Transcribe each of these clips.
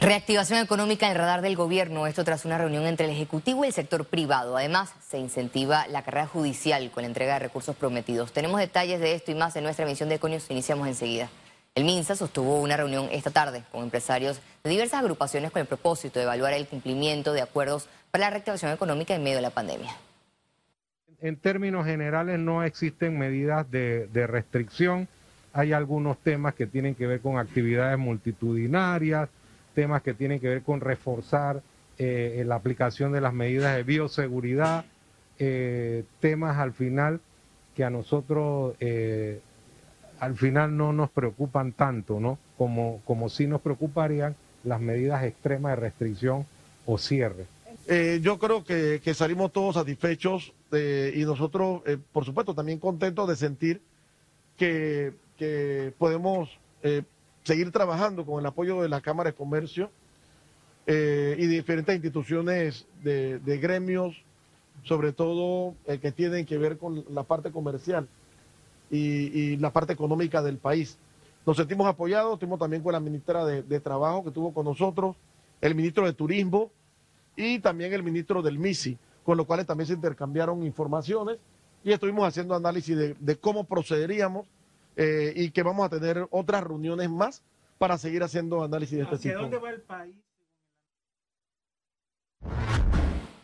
Reactivación económica en radar del gobierno, esto tras una reunión entre el Ejecutivo y el sector privado. Además, se incentiva la carrera judicial con la entrega de recursos prometidos. Tenemos detalles de esto y más en nuestra emisión de Econios. Iniciamos enseguida. El MINSA sostuvo una reunión esta tarde con empresarios de diversas agrupaciones con el propósito de evaluar el cumplimiento de acuerdos para la reactivación económica en medio de la pandemia. En términos generales no existen medidas de restricción. Hay algunos temas que tienen que ver con actividades multitudinarias, temas que tienen que ver con reforzar eh, la aplicación de las medidas de bioseguridad, eh, temas al final que a nosotros eh, al final no nos preocupan tanto, ¿no? Como, como sí nos preocuparían las medidas extremas de restricción o cierre. yo creo que, salimos todos satisfechos y nosotros, por supuesto, también contentos de sentir que podemos seguir trabajando con el apoyo de la Cámara de Comercio eh, y diferentes instituciones de, gremios, sobre todo eh, que tienen que ver con la parte comercial y, la parte económica del país. Nos sentimos apoyados, estuvimos también con la ministra de, Trabajo que estuvo con nosotros, el ministro de Turismo y también el ministro del MISI, con los cuales también se intercambiaron informaciones y estuvimos haciendo análisis de cómo procederíamos eh, y que vamos a tener otras reuniones más para seguir haciendo análisis de este tipo. ¿Hacia dónde va el país?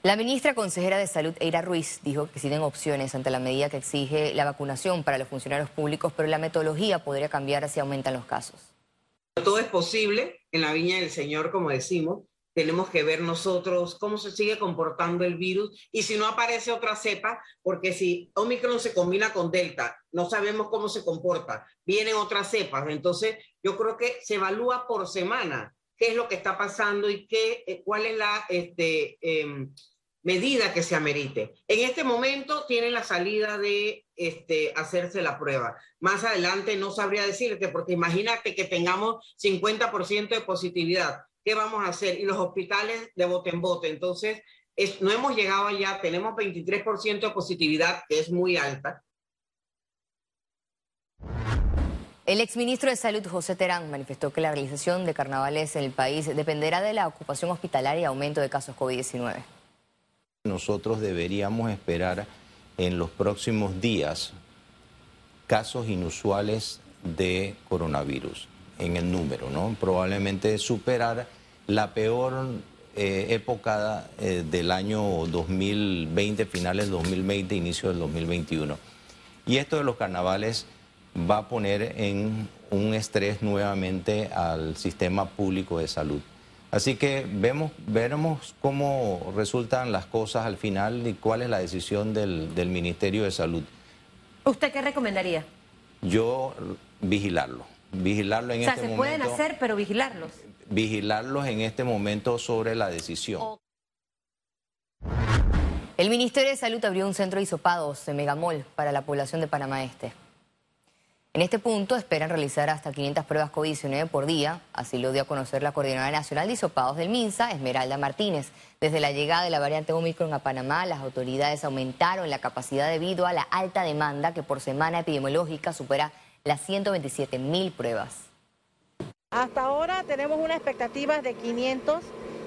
La ministra consejera de Salud, Eira Ruiz, dijo que existen opciones ante la medida que exige la vacunación para los funcionarios públicos, pero la metodología podría cambiar si aumentan los casos. Todo es posible en la viña del Señor, como decimos, tenemos que ver nosotros cómo se sigue comportando el virus y si no aparece otra cepa, porque si Omicron se combina con Delta, no sabemos cómo se comporta, vienen otras cepas. Entonces, yo creo que se evalúa por semana qué es lo que está pasando y qué, eh, cuál es la este, em, medida que se amerite. En este momento tienen la salida de este, hacerse la prueba. Más adelante no sabría decirte, porque imagínate que tengamos 50% de positividad ¿qué vamos a hacer? Y los hospitales de bote en bote. Entonces, no hemos llegado allá, tenemos 23% de positividad, que es muy alta. El exministro de Salud, José Terán, manifestó que la realización de carnavales en el país dependerá de la ocupación hospitalaria y aumento de casos COVID-19. Nosotros deberíamos esperar en los próximos días casos inusuales de coronavirus en el número, ¿no? Probablemente superar la peor eh, época eh, del año 2020, finales 2020, inicio del 2021. Y esto de los carnavales va a poner en un estrés nuevamente al sistema público de salud. Así que vemos, veremos cómo resultan las cosas al final y cuál es la decisión del, del Ministerio de Salud. ¿Usted qué recomendaría? Yo vigilarlo, vigilarlo en o sea, este se pueden hacer, pero vigilarlos vigilarlos en este momento sobre la decisión. El Ministerio de Salud abrió un centro de hisopados de Megamol para la población de Panamá Este. En este punto esperan realizar hasta 500 pruebas COVID-19 por día, así lo dio a conocer la Coordinadora Nacional de Hisopados del MINSA, Esmeralda Martínez. Desde la llegada de la variante Omicron a Panamá, las autoridades aumentaron la capacidad debido a la alta demanda que por semana epidemiológica supera las 127 mil pruebas. Hasta ahora tenemos una expectativa de 500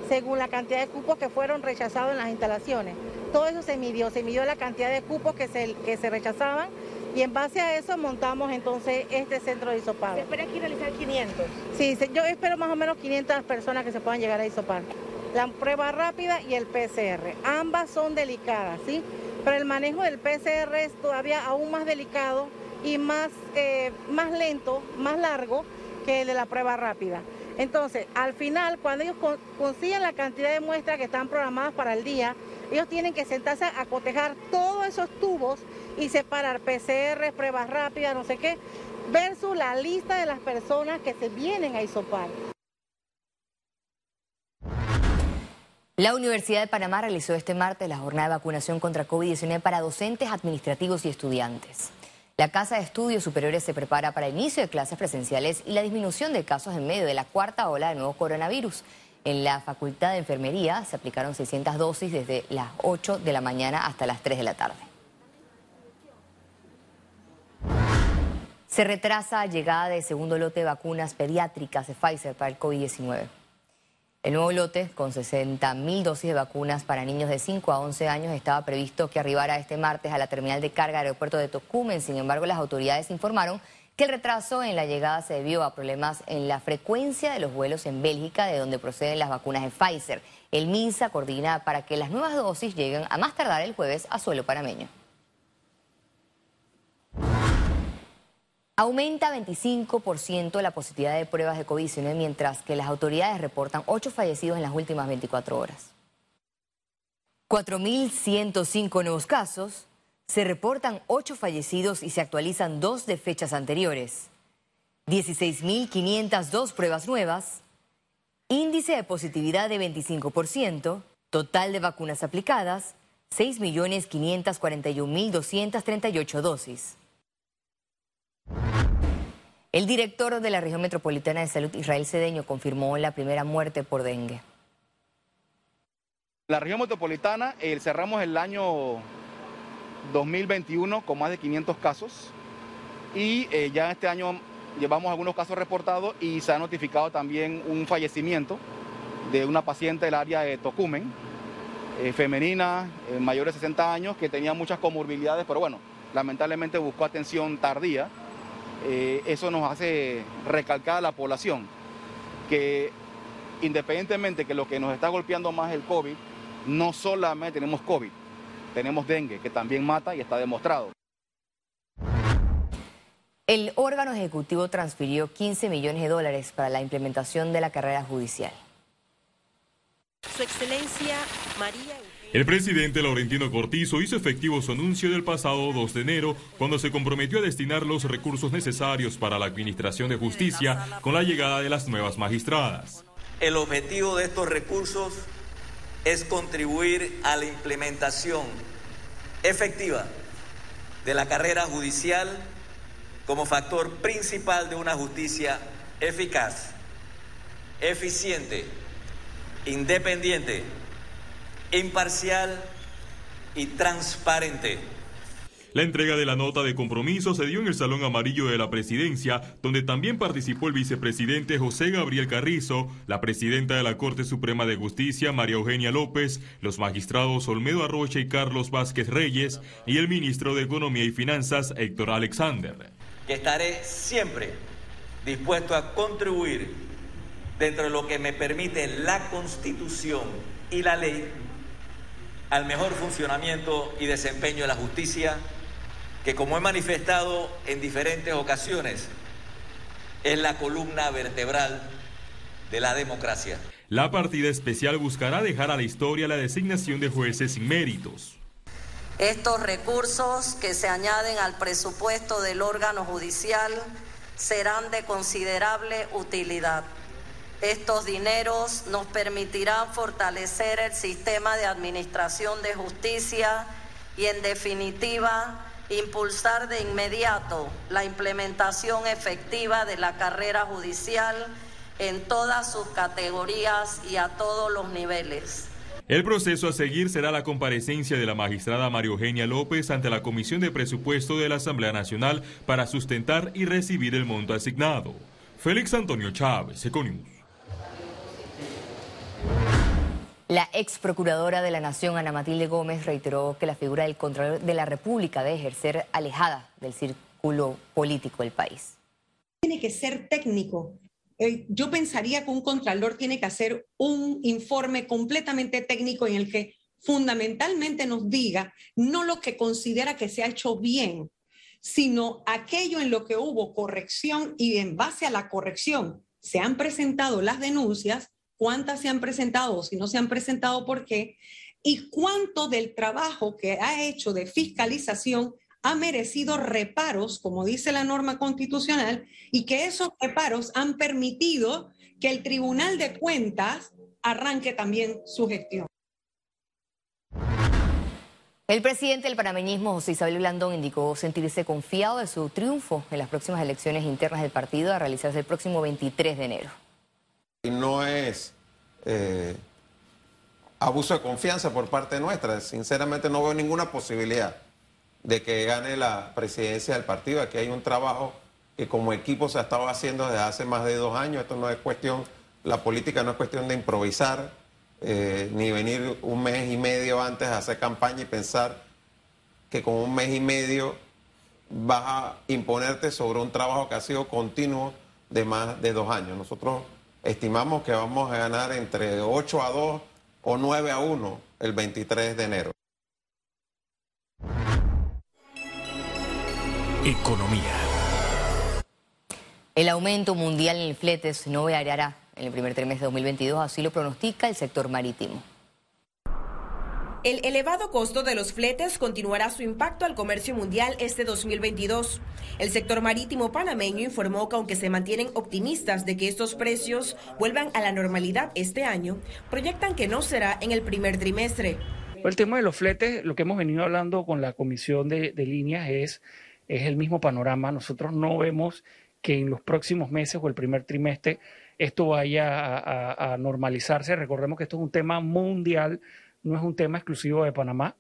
según la cantidad de cupos que fueron rechazados en las instalaciones. Todo eso se midió, se midió la cantidad de cupos que se, que se rechazaban y en base a eso montamos entonces este centro de hisopado. ¿Se espera aquí realizar 500? Sí, yo espero más o menos 500 personas que se puedan llegar a hisopar. La prueba rápida y el PCR. Ambas son delicadas, ¿sí? Pero el manejo del PCR es todavía aún más delicado y más, eh, más lento, más largo, que el de la prueba rápida. Entonces, al final, cuando ellos consiguen la cantidad de muestras que están programadas para el día, ellos tienen que sentarse a cotejar todos esos tubos y separar PCR, pruebas rápidas, no sé qué, versus la lista de las personas que se vienen a isopar. La Universidad de Panamá realizó este martes la jornada de vacunación contra COVID-19 para docentes, administrativos y estudiantes. La Casa de Estudios Superiores se prepara para el inicio de clases presenciales y la disminución de casos en medio de la cuarta ola del nuevo coronavirus. En la Facultad de Enfermería se aplicaron 600 dosis desde las 8 de la mañana hasta las 3 de la tarde. Se retrasa llegada de segundo lote de vacunas pediátricas de Pfizer para el COVID-19. El nuevo lote, con 60.000 dosis de vacunas para niños de 5 a 11 años, estaba previsto que arribara este martes a la terminal de carga del aeropuerto de Tocumen. Sin embargo, las autoridades informaron que el retraso en la llegada se debió a problemas en la frecuencia de los vuelos en Bélgica, de donde proceden las vacunas de Pfizer. El MINSA coordina para que las nuevas dosis lleguen a más tardar el jueves a suelo panameño. Aumenta 25% la positividad de pruebas de COVID-19, mientras que las autoridades reportan 8 fallecidos en las últimas 24 horas. 4.105 nuevos casos, se reportan 8 fallecidos y se actualizan 2 de fechas anteriores. 16.502 pruebas nuevas, índice de positividad de 25%, total de vacunas aplicadas, 6.541.238 dosis. El director de la región metropolitana de salud, Israel Cedeño, confirmó la primera muerte por dengue. La región metropolitana eh, cerramos el año 2021 con más de 500 casos y eh, ya este año llevamos algunos casos reportados y se ha notificado también un fallecimiento de una paciente del área de Tocumen, eh, femenina, mayor de 60 años, que tenía muchas comorbilidades, pero bueno, lamentablemente buscó atención tardía eh, eso nos hace recalcar a la población que independientemente que lo que nos está golpeando más el COVID, no solamente tenemos COVID, tenemos dengue, que también mata y está demostrado. El órgano ejecutivo transfirió 15 millones de dólares para la implementación de la carrera judicial. Su Excelencia María. El presidente Laurentino Cortizo hizo efectivo su anuncio del pasado 2 de enero cuando se comprometió a destinar los recursos necesarios para la administración de justicia con la llegada de las nuevas magistradas. El objetivo de estos recursos es contribuir a la implementación efectiva de la carrera judicial como factor principal de una justicia eficaz, eficiente, independiente, imparcial y transparente. La entrega de la nota de compromiso se dio en el Salón Amarillo de la Presidencia, donde también participó el vicepresidente José Gabriel Carrizo, la presidenta de la Corte Suprema de Justicia María Eugenia López, los magistrados Olmedo Arrocha y Carlos Vázquez Reyes y el ministro de Economía y Finanzas Héctor Alexander. Que estaré siempre dispuesto a contribuir dentro de lo que me permite la Constitución y la ley al mejor funcionamiento y desempeño de la justicia, que como he manifestado en diferentes ocasiones, es la columna vertebral de la democracia. La partida especial buscará dejar a la historia la designación de jueces sin méritos. Estos recursos que se añaden al presupuesto del órgano judicial serán de considerable utilidad. Estos dineros nos permitirán fortalecer el sistema de administración de justicia y, en definitiva, impulsar de inmediato la implementación efectiva de la carrera judicial en todas sus categorías y a todos los niveles. El proceso a seguir será la comparecencia de la magistrada María Eugenia López ante la Comisión de Presupuesto de la Asamblea Nacional para sustentar y recibir el monto asignado. Félix Antonio Chávez. La ex procuradora de la Nación, Ana Matilde Gómez, reiteró que la figura del Contralor de la República debe ejercer alejada del círculo político del país. Tiene que ser técnico. Eh, yo pensaría que un Contralor tiene que hacer un informe completamente técnico en el que fundamentalmente nos diga no lo que considera que se ha hecho bien, sino aquello en lo que hubo corrección y en base a la corrección se han presentado las denuncias cuántas se han presentado, si no se han presentado, por qué, y cuánto del trabajo que ha hecho de fiscalización ha merecido reparos, como dice la norma constitucional, y que esos reparos han permitido que el Tribunal de Cuentas arranque también su gestión. El presidente del panameñismo, José Isabel Blandón, indicó sentirse confiado de su triunfo en las próximas elecciones internas del partido a realizarse el próximo 23 de enero. No es eh, abuso de confianza por parte nuestra. Sinceramente no veo ninguna posibilidad de que gane la presidencia del partido. Aquí hay un trabajo que como equipo se ha estado haciendo desde hace más de dos años. Esto no es cuestión la política no es cuestión de improvisar, eh, ni venir un mes y medio antes a hacer campaña y pensar que con un mes y medio vas a imponerte sobre un trabajo que ha sido continuo de más de dos años. Nosotros estimamos que vamos a ganar entre 8 a 2 o 9 a 1 el 23 de enero. Economía. El aumento mundial en el fletes no variará en el primer trimestre de 2022, así lo pronostica el sector marítimo. El elevado costo de los fletes continuará su impacto al comercio mundial este 2022. El sector marítimo panameño informó que aunque se mantienen optimistas de que estos precios vuelvan a la normalidad este año, proyectan que no será en el primer trimestre. El tema de los fletes, lo que hemos venido hablando con la comisión de, líneas es, es el mismo panorama. Nosotros no vemos que en los próximos meses o el primer trimestre esto vaya a normalizarse. Recordemos que esto es un tema mundial no es un tema exclusivo de Panamá.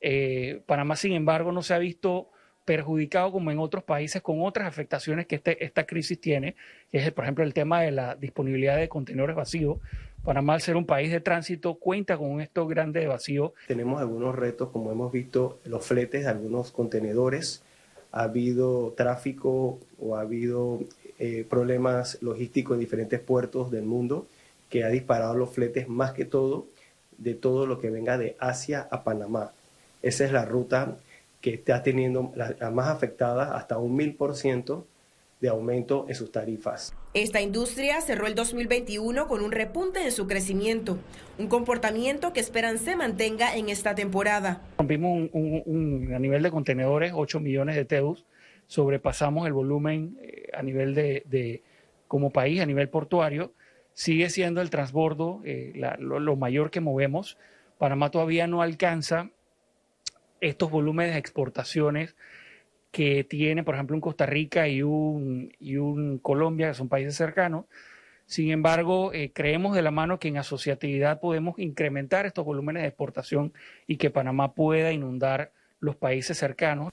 Eh, Panamá, sin embargo, no se ha visto perjudicado como en otros países con otras afectaciones que este, esta crisis tiene, que es, por ejemplo, el tema de la disponibilidad de contenedores vacíos. Panamá, al ser un país de tránsito, cuenta con estos grandes de vacío. Tenemos algunos retos, como hemos visto, los fletes de algunos contenedores. Ha habido tráfico o ha habido eh, problemas logísticos en diferentes puertos del mundo que ha disparado los fletes más que todo de todo lo que venga de Asia a Panamá. Esa es la ruta que está teniendo la, más afectada, hasta un mil por ciento de aumento en sus tarifas. Esta industria cerró el 2021 con un repunte en su crecimiento, un comportamiento que esperan se mantenga en esta temporada. Rompimos un, a nivel de contenedores 8 millones de TEUs, sobrepasamos el volumen eh, a nivel de, como país, a nivel portuario, sigue siendo el transbordo eh, lo, mayor que movemos. Panamá todavía no alcanza estos volúmenes de exportaciones que tiene, por ejemplo, un Costa Rica y un, y un Colombia, que son países cercanos. Sin embargo, eh, creemos de la mano que en asociatividad podemos incrementar estos volúmenes de exportación y que Panamá pueda inundar los países cercanos.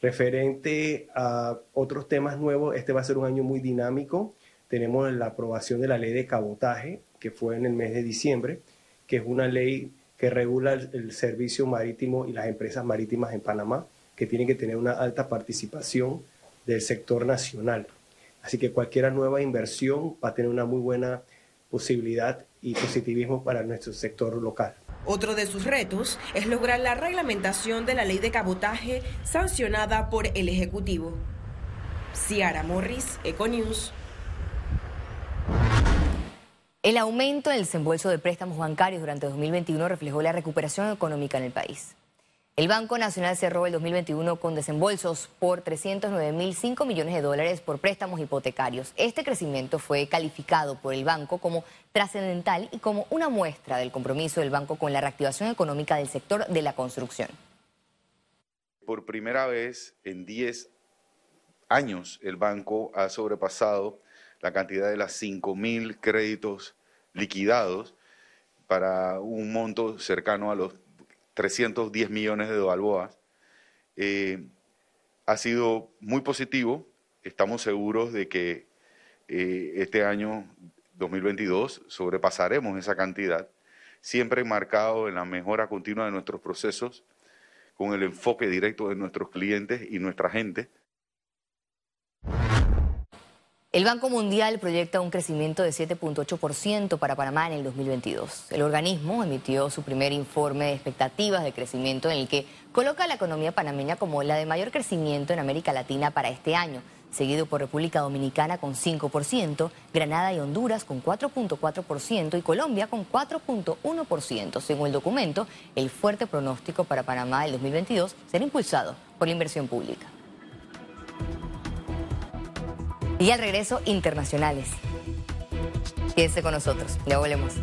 Referente a otros temas nuevos, este va a ser un año muy dinámico tenemos la aprobación de la ley de cabotaje, que fue en el mes de diciembre, que es una ley que regula el, servicio marítimo y las empresas marítimas en Panamá, que tienen que tener una alta participación del sector nacional. Así que cualquier nueva inversión va a tener una muy buena posibilidad y positivismo para nuestro sector local. Otro de sus retos es lograr la reglamentación de la ley de cabotaje sancionada por el Ejecutivo. Ciara Morris, Econews. El aumento del desembolso de préstamos bancarios durante 2021 reflejó la recuperación económica en el país. El Banco Nacional cerró el 2021 con desembolsos por 309.005 millones de dólares por préstamos hipotecarios. Este crecimiento fue calificado por el banco como trascendental y como una muestra del compromiso del banco con la reactivación económica del sector de la construcción. Por primera vez en 10 años el banco ha sobrepasado la cantidad de las 5.000 créditos liquidados para un monto cercano a los 310 millones de balboas. Eh, ha sido muy positivo. Estamos seguros de que eh, este año 2022 sobrepasaremos esa cantidad, siempre marcado en la mejora continua de nuestros procesos, con el enfoque directo de nuestros clientes y nuestra gente. El Banco Mundial proyecta un crecimiento de 7.8% para Panamá en el 2022. El organismo emitió su primer informe de expectativas de crecimiento en el que coloca a la economía panameña como la de mayor crecimiento en América Latina para este año, seguido por República Dominicana con 5%, Granada y Honduras con 4.4% y Colombia con 4.1%. Según el documento, el fuerte pronóstico para Panamá del 2022 será impulsado por la inversión pública. Y al regreso, internacionales. Quédense con nosotros, ya volvemos.